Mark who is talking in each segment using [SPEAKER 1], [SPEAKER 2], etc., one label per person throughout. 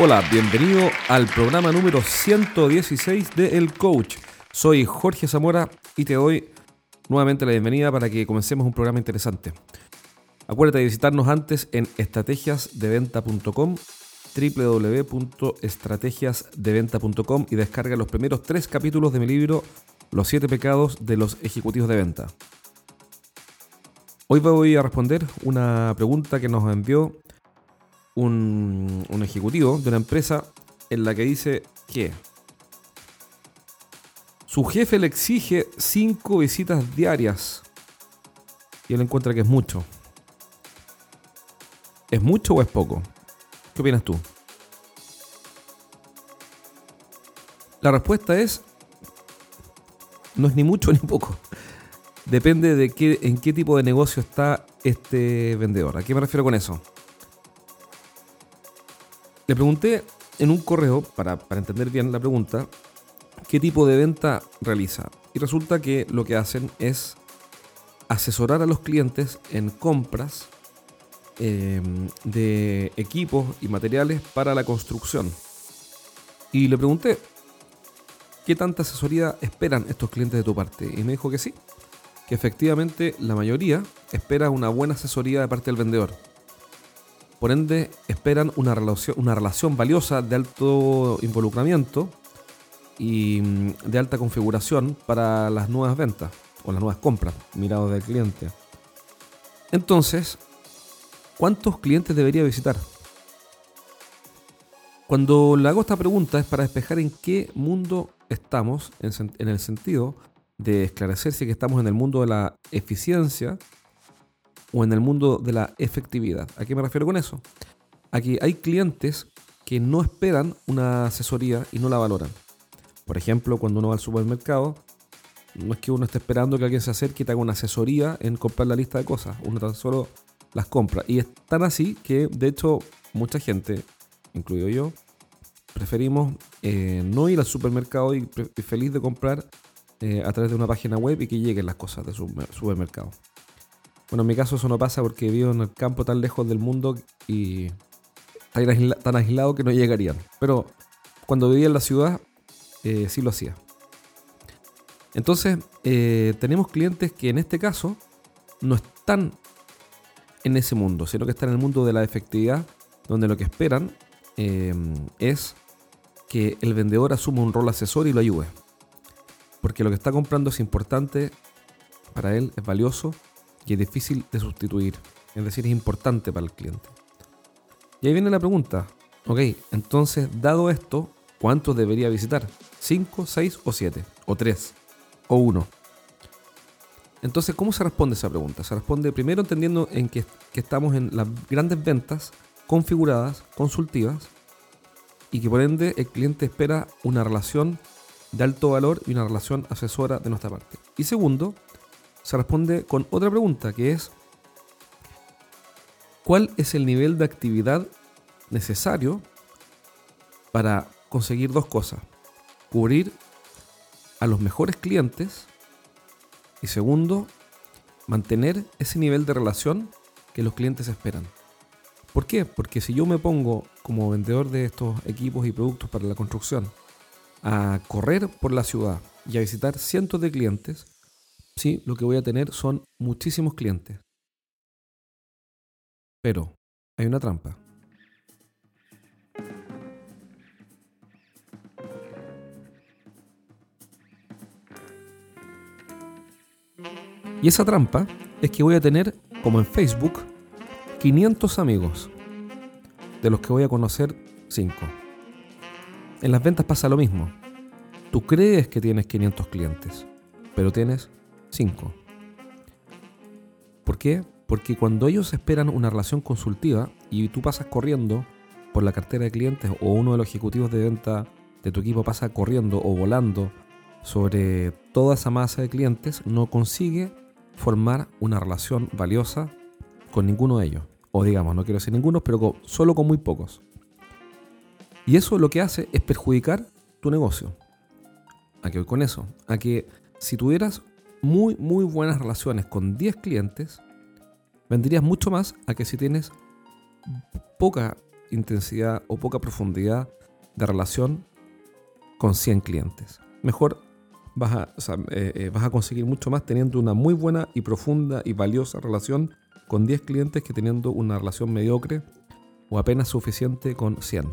[SPEAKER 1] Hola, bienvenido al programa número 116 de El Coach. Soy Jorge Zamora y te doy nuevamente la bienvenida para que comencemos un programa interesante. Acuérdate de visitarnos antes en estrategiasdeventa.com www.estrategiasdeventa.com y descarga los primeros tres capítulos de mi libro Los siete pecados de los ejecutivos de venta. Hoy voy a responder una pregunta que nos envió un, ejecutivo de una empresa en la que dice que su jefe le exige cinco visitas diarias y él encuentra que es mucho. ¿Es mucho o es poco? ¿Qué opinas tú? La respuesta es no es ni mucho ni poco. Depende de qué, en qué tipo de negocio está este vendedor. ¿A qué me refiero con eso? Le pregunté en un correo, para, entender bien la pregunta, qué tipo de venta realiza. Y resulta que lo que hacen es asesorar a los clientes en compras em, de equipos y materiales para la construcción. Y le pregunté, ¿qué tanta asesoría esperan estos clientes de tu parte? Y me dijo que sí, que efectivamente la mayoría espera una buena asesoría de parte del vendedor. Por ende, esperan una relación, una relación valiosa de alto involucramiento y mm, de alta configuración para las nuevas ventas o las nuevas compras, mirados del cliente. Entonces, ¿cuántos clientes debería visitar? Cuando le hago esta pregunta es para despejar en qué mundo estamos, en el sentido de esclarecer si que estamos en el mundo de la eficiencia o en el mundo de la efectividad. ¿A qué me refiero con eso? Aquí hay clientes que no esperan una asesoría y no la valoran. Por ejemplo, cuando uno va al supermercado, no es que uno esté esperando que alguien se acerque y te haga una asesoría en comprar la lista de cosas. Uno tan solo las compra. Y es tan así que, de hecho, mucha gente, incluido yo, preferimos eh, no ir al supermercado y, feliz de comprar eh, a través de una página web y que lleguen las cosas del supermercado. Bueno, en mi caso eso no pasa porque vivo en el campo tan lejos del mundo y tan, aislado que no llegarían. Pero cuando vivía en la ciudad, eh, sí lo hacía. Entonces, eh, tenemos clientes que en este caso no están en ese mundo, sino que están en el mundo de la efectividad, donde lo que esperan eh, es que el vendedor asuma un rol asesor y lo ayude. Porque lo que está comprando es importante para él, es valioso que es difícil de sustituir, es decir, es importante para el cliente. Y ahí viene la pregunta, ok, entonces, dado esto, ¿cuántos debería visitar? ¿5, 6 o 7? ¿O 3? ¿O 1? Entonces, ¿cómo se responde esa pregunta? Se responde primero entendiendo en que, que estamos en las grandes ventas configuradas, consultivas, y que por ende el cliente espera una relación de alto valor y una relación asesora de nuestra parte. Y segundo, se responde con otra pregunta que es, ¿cuál es el nivel de actividad necesario para conseguir dos cosas? Cubrir a los mejores clientes y segundo, mantener ese nivel de relación que los clientes esperan. ¿Por qué? Porque si yo me pongo como vendedor de estos equipos y productos para la construcción a correr por la ciudad y a visitar cientos de clientes, sí, lo que voy a tener son muchísimos clientes. Pero hay una trampa. Y esa trampa es que voy a tener, como en Facebook, 500 amigos, de los que voy a conocer 5. En las ventas pasa lo mismo. Tú crees que tienes 500 clientes, pero tienes 5. ¿Por qué? Porque cuando ellos esperan una relación consultiva y tú pasas corriendo por la cartera de clientes o uno de los ejecutivos de venta de tu equipo pasa corriendo o volando sobre toda esa masa de clientes, no consigue formar una relación valiosa con ninguno de ellos. O digamos, no quiero decir ninguno, pero solo con muy pocos. Y eso lo que hace es perjudicar tu negocio. ¿A qué voy con eso? A que si tuvieras muy, muy buenas relaciones con 10 clientes, vendrías mucho más a que si tienes poca intensidad o poca profundidad de relación con 100 clientes. Mejor vas a, eh, eh, vas a conseguir mucho más teniendo una muy buena y profunda y valiosa relación con 10 clientes que teniendo una relación mediocre o apenas suficiente con 100.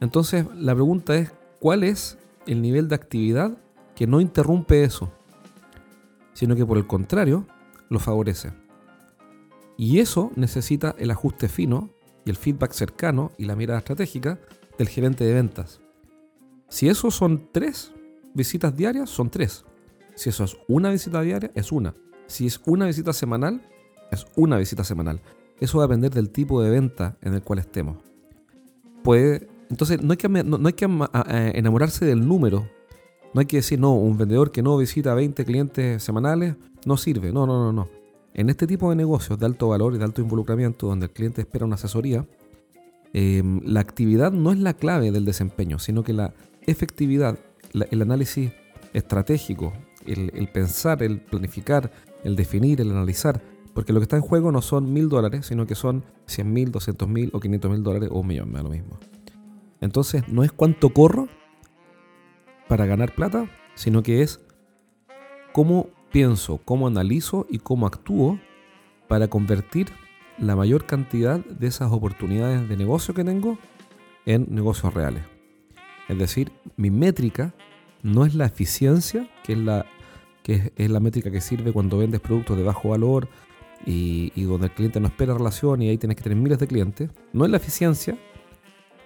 [SPEAKER 1] Entonces la pregunta es, ¿cuál es el nivel de actividad que no interrumpe eso? Sino que por el contrario, lo favorece. Y eso necesita el ajuste fino y el feedback cercano y la mirada estratégica del gerente de ventas. Si eso son tres visitas diarias, son tres. Si eso es una visita diaria, es una. Si es una visita semanal, es una visita semanal. Eso va a depender del tipo de venta en el cual estemos. Puede, entonces, no hay que, no, hay que enamorarse del número. No hay que decir, no, un vendedor que no visita 20 clientes semanales no sirve. No, no, no, no. En este tipo de negocios de alto valor y de alto involucramiento, donde el cliente espera una asesoría, em, la actividad no es la clave del desempeño, sino que la efectividad, el análisis estratégico, el, pensar, el planificar, el definir, el analizar, porque lo que está en juego no son mil dólares, sino que son 100 mil, 200 mil o 500 mil dólares o un millón, me da lo mismo. Entonces, no es cuánto corro para ganar plata, sino que es cómo pienso, cómo analizo y cómo actúo para convertir la mayor cantidad de esas oportunidades de negocio que tengo en negocios reales. Es decir, mi métrica no es la eficiencia, que es la, que es, la métrica que sirve cuando vendes productos de bajo valor y, y, donde el cliente no espera relación y ahí tienes que tener miles de clientes. No es la eficiencia,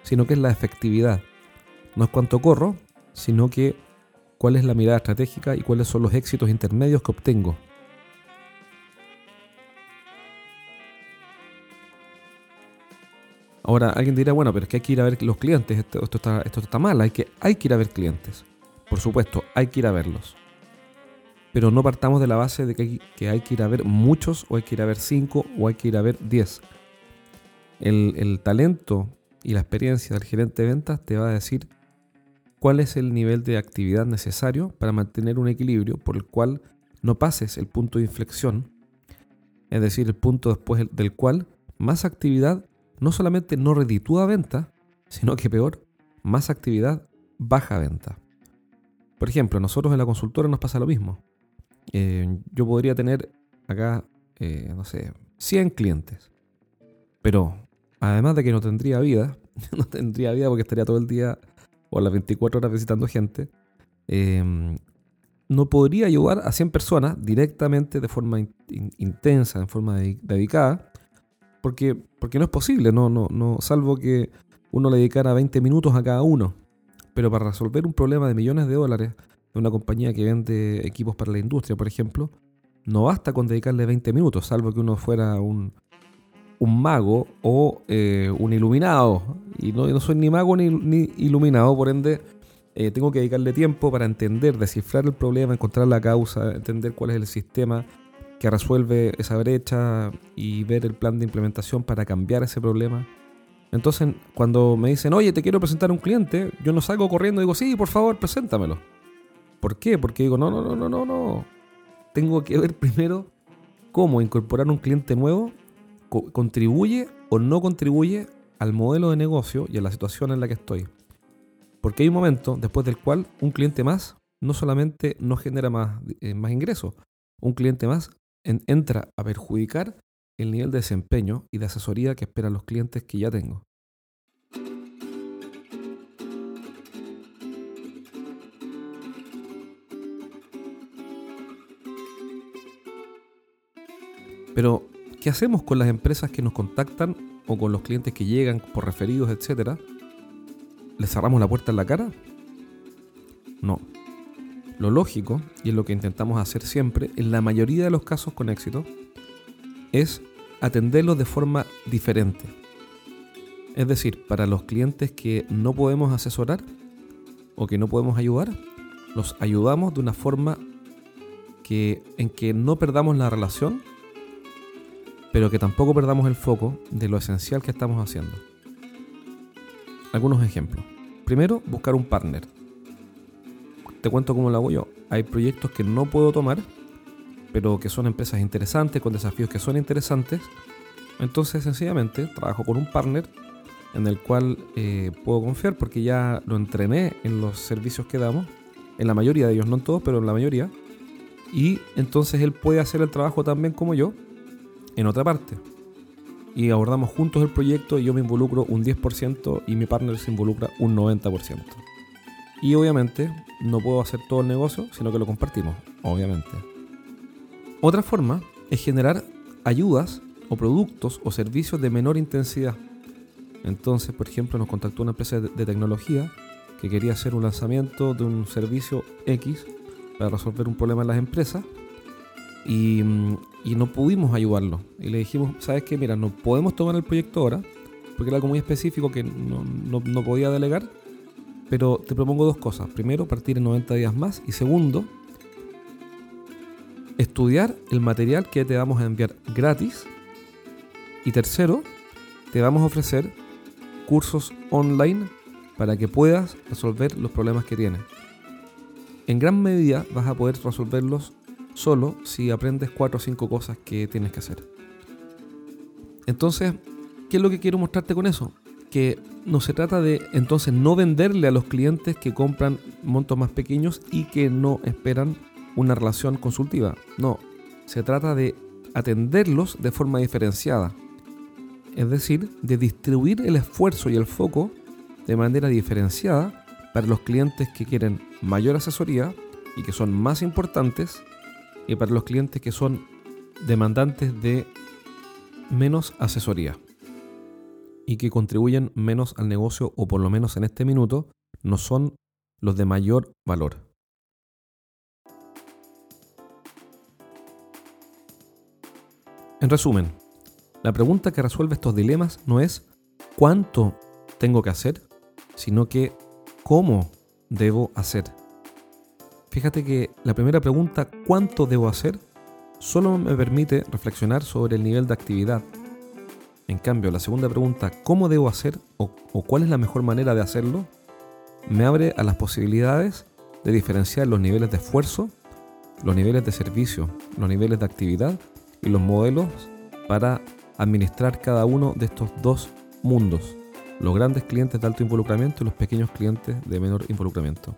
[SPEAKER 1] sino que es la efectividad. No es cuánto corro, sino que cuál es la mirada estratégica y cuáles son los éxitos intermedios que obtengo. Ahora, alguien dirá, bueno, pero es que hay que ir a ver los clientes, esto, está, esto está mal, hay que, hay que ir a ver clientes. Por supuesto, hay que ir a verlos. Pero no partamos de la base de que hay, que hay que ir a ver muchos, o hay que ir a ver cinco, o hay que ir a ver diez. El, el talento y la experiencia del gerente de ventas te va a decir cuál es el nivel de actividad necesario para mantener un equilibrio por el cual no pases el punto de inflexión, es decir, el punto después del cual más actividad no solamente no reditúa venta, sino que peor, más actividad baja venta. Por ejemplo, nosotros en la consultora nos pasa lo mismo. Eh, yo podría tener acá, eh, no sé, 100 clientes, pero además de que no tendría vida, no tendría vida porque estaría todo el día o las 24 horas visitando gente, em, no podría ayudar a 100 personas directamente de forma intensa, de forma dedicada, porque, porque no es posible, no, no, no, salvo que uno le dedicara 20 minutos a cada uno. Pero para resolver un problema de millones de dólares de una compañía que vende equipos para la industria, por ejemplo, no basta con dedicarle 20 minutos, salvo que uno fuera un, un mago o eh, un iluminado. Y no, no, soy ni mago ni, iluminado, por ende eh, tengo que dedicarle tiempo para entender, descifrar el problema, encontrar la causa, entender cuál es el sistema que resuelve esa brecha y ver el plan de implementación para cambiar ese problema. Entonces, cuando me dicen, oye, te quiero presentar a un cliente, yo no salgo corriendo y digo, sí, por favor, preséntamelo. ¿Por qué? Porque digo, no, no, no, no, no, no. Tengo que ver primero cómo incorporar un cliente nuevo contribuye o no contribuye al modelo de negocio y a la situación en la que estoy. Porque hay un momento después del cual un cliente más no solamente no genera más, eh, más ingresos, un cliente más entra a perjudicar el nivel de desempeño y de asesoría que esperan los clientes que ya tengo. Pero ¿Qué hacemos con las empresas que nos contactan o con los clientes que llegan por referidos, etcétera? ¿Les cerramos la puerta en la cara? No. Lo lógico, y es lo que intentamos hacer siempre, en la mayoría de los casos con éxito, es atenderlos de forma diferente. Es decir, para los clientes que no podemos asesorar o que no podemos ayudar, los ayudamos de una forma que, en que no perdamos la relación pero que tampoco perdamos el foco de lo esencial que estamos haciendo. Algunos ejemplos. Primero, buscar un partner. Te cuento cómo lo hago yo. Hay proyectos que no puedo tomar, pero que son empresas interesantes, con desafíos que son interesantes. Entonces, sencillamente, trabajo con un partner en el cual eh, puedo confiar porque ya lo entrené en los servicios que damos, en la mayoría de ellos, no en todos, pero en la mayoría. Y entonces él puede hacer el trabajo también como yo en otra parte. Y abordamos juntos el proyecto y yo me involucro un 10% y mi partner se involucra un 90%. Y obviamente no puedo hacer todo el negocio, sino que lo compartimos, obviamente. Otra forma es generar ayudas o productos o servicios de menor intensidad. Entonces, por ejemplo, nos contactó una empresa de tecnología que quería hacer un lanzamiento de un servicio X para resolver un problema en las empresas y, mm, no pudimos ayudarlo. Y le dijimos, ¿sabes qué? Mira, no podemos tomar el proyecto ahora porque era algo muy específico que no, no podía delegar, pero te propongo dos cosas. Primero, partir en 90 días más y segundo, estudiar el material que te vamos a enviar gratis. Y tercero, te vamos a ofrecer cursos online para que puedas resolver los problemas que tienes. En gran medida vas a poder resolverlos solo si aprendes cuatro o cinco cosas que tienes que hacer. Entonces, ¿qué es lo que quiero mostrarte con eso? Que no se trata de entonces no venderle a los clientes que compran montos más pequeños y que no esperan una relación consultiva. No, se trata de atenderlos de forma diferenciada. Es decir, de distribuir el esfuerzo y el foco de manera diferenciada para los clientes que quieren mayor asesoría y que son más importantes y para los clientes que son demandantes de menos asesoría y que contribuyen menos al negocio o por lo menos en este minuto no son los de mayor valor. En resumen, la pregunta que resuelve estos dilemas no es cuánto tengo que hacer, sino que cómo debo hacer. Fíjate que la primera pregunta, ¿cuánto debo hacer? solo me permite reflexionar sobre el nivel de actividad. En cambio, la segunda pregunta, ¿cómo debo hacer o, cuál es la mejor manera de hacerlo? me abre a las posibilidades de diferenciar los niveles de esfuerzo, los niveles de servicio, los niveles de actividad y los modelos para administrar cada uno de estos dos mundos, los grandes clientes de alto involucramiento y los pequeños clientes de menor involucramiento.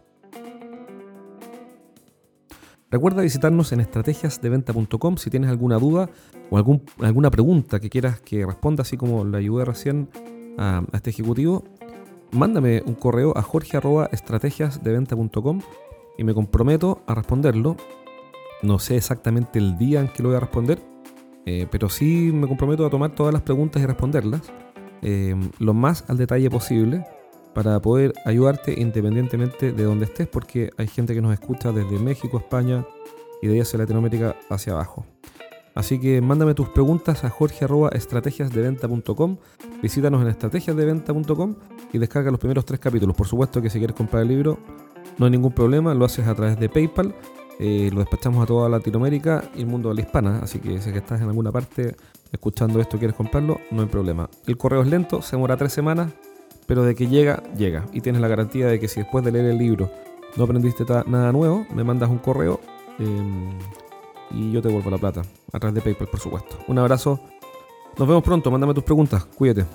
[SPEAKER 1] Recuerda visitarnos en estrategiasdeventa.com si tienes alguna duda o algún, alguna pregunta que quieras que responda, así como le ayudé recién a, este ejecutivo. Mándame un correo a jorge.estrategiasdeventa.com y me comprometo a responderlo. No sé exactamente el día en que lo voy a responder, eh, pero sí me comprometo a tomar todas las preguntas y responderlas eh, lo más al detalle posible para poder ayudarte independientemente de donde estés, porque hay gente que nos escucha desde México, España y de ahí hacia Latinoamérica hacia abajo. Así que mándame tus preguntas a jorge.estrategiasdeventa.com, visítanos en estrategiasdeventa.com y descarga los primeros tres capítulos. Por supuesto que si quieres comprar el libro no hay ningún problema, lo haces a través de PayPal eh, lo despachamos a toda Latinoamérica y el mundo de la hispana, así que si estás en alguna parte escuchando esto quieres comprarlo, no hay problema. El correo es lento, se demora tres semanas, pero de que llega, llega. Y tienes la garantía de que si después de leer el libro no aprendiste nada nuevo, me mandas un correo em, y yo te devuelvo la plata, a través de PayPal, por supuesto. Un abrazo, nos vemos pronto, mándame tus preguntas, cuídate.